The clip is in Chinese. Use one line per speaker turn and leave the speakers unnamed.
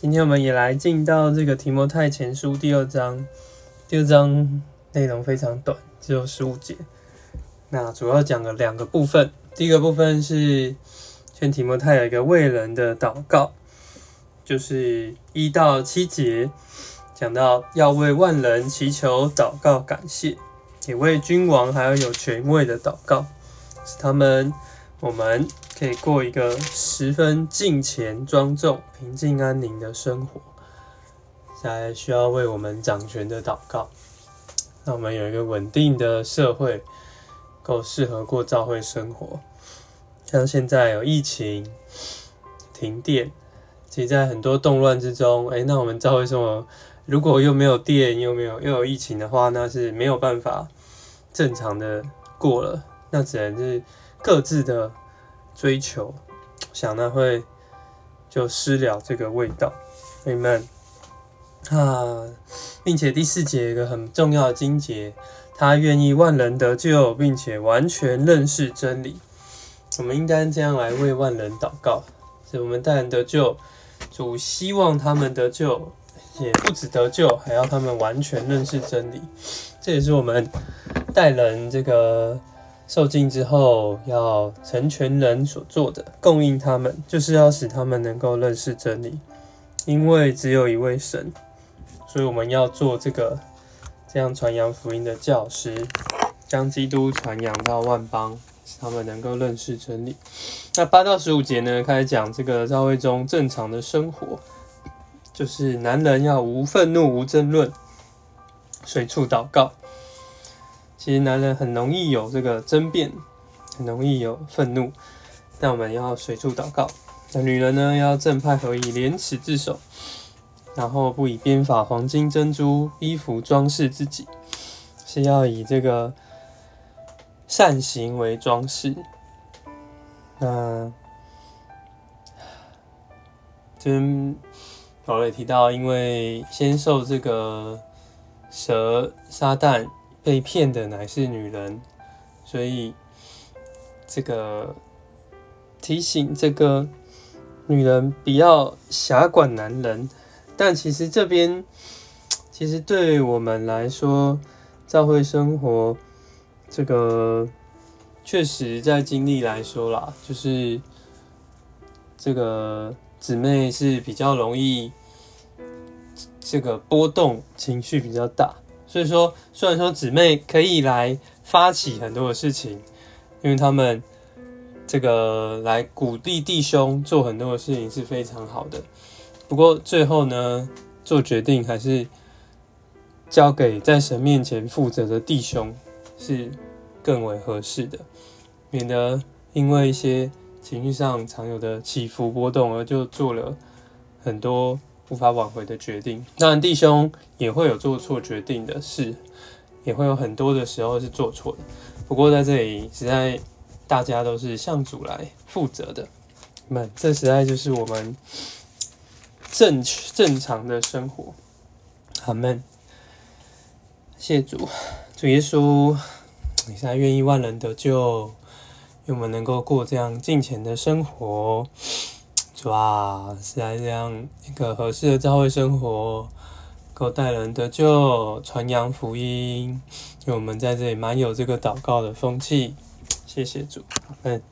今天我们也来进到这个提摩太前书第二章，第二章内容非常短，只有十五节。那主要讲了两个部分，第一个部分是劝提摩太有一个为人的祷告，就是一到七节讲到要为万人祈求、祷告、感谢，也为君王还有有权位的祷告，使他们我们。可以过一个十分敬虔、庄重、平静、安宁的生活。现在需要为我们掌权的祷告，让我们有一个稳定的社会，够适合过教会生活。像现在有疫情、停电，其实在很多动乱之中，哎，那我们教会生活如果又没有电，又没有又有疫情的话，那是没有办法正常的过了，那只能是各自的。追求，想那会就失了这个味道，Amen。啊，并且第四节一个很重要的经节，他愿意万人得救，并且完全认识真理。我们应该这样来为万人祷告，使我们带人得救，主希望他们得救，也不止得救，还要他们完全认识真理。这也是我们带人这个。受尽之后，要成全人所做的，供应他们，就是要使他们能够认识真理。因为只有一位神，所以我们要做这个这样传扬福音的教师，将基督传扬到万邦，使他们能够认识真理。那八到十五节呢，开始讲这个教会中正常的生活，就是男人要无愤怒、无争论，随处祷告。其实男人很容易有这个争辩，很容易有愤怒，但我们要随处祷告。那女人呢，要正派合一，廉耻自守，然后不以编法、黄金、珍珠衣服装饰自己，是要以这个善行为装饰。那这边保罗也提到，因为先受这个蛇撒旦。被骗的乃是女人，所以这个提醒这个女人不要狭管男人。但其实这边，其实对我们来说，教会生活这个确实在经历来说啦，就是这个姊妹是比较容易这个波动，情绪比较大。所以说，虽然说姊妹可以来发起很多的事情，因为他们这个来鼓励弟兄做很多的事情是非常好的。不过最后呢，做决定还是交给在神面前负责的弟兄是更为合适的，免得因为一些情绪上常有的起伏波动而就做了很多。无法挽回的决定，当然弟兄也会有做错决定的事，也会有很多的时候是做错的。不过在这里，实在大家都是向主来负责的，那这实在就是我们正正常的生活。阿门。谢主，主耶稣，你现在愿意万人得救，愿我们能够过这样敬虔的生活。哇，是来这样一个合适的教会生活，够带人得救、传扬福音，因为我们在这里蛮有这个祷告的风气。谢谢主，嗯。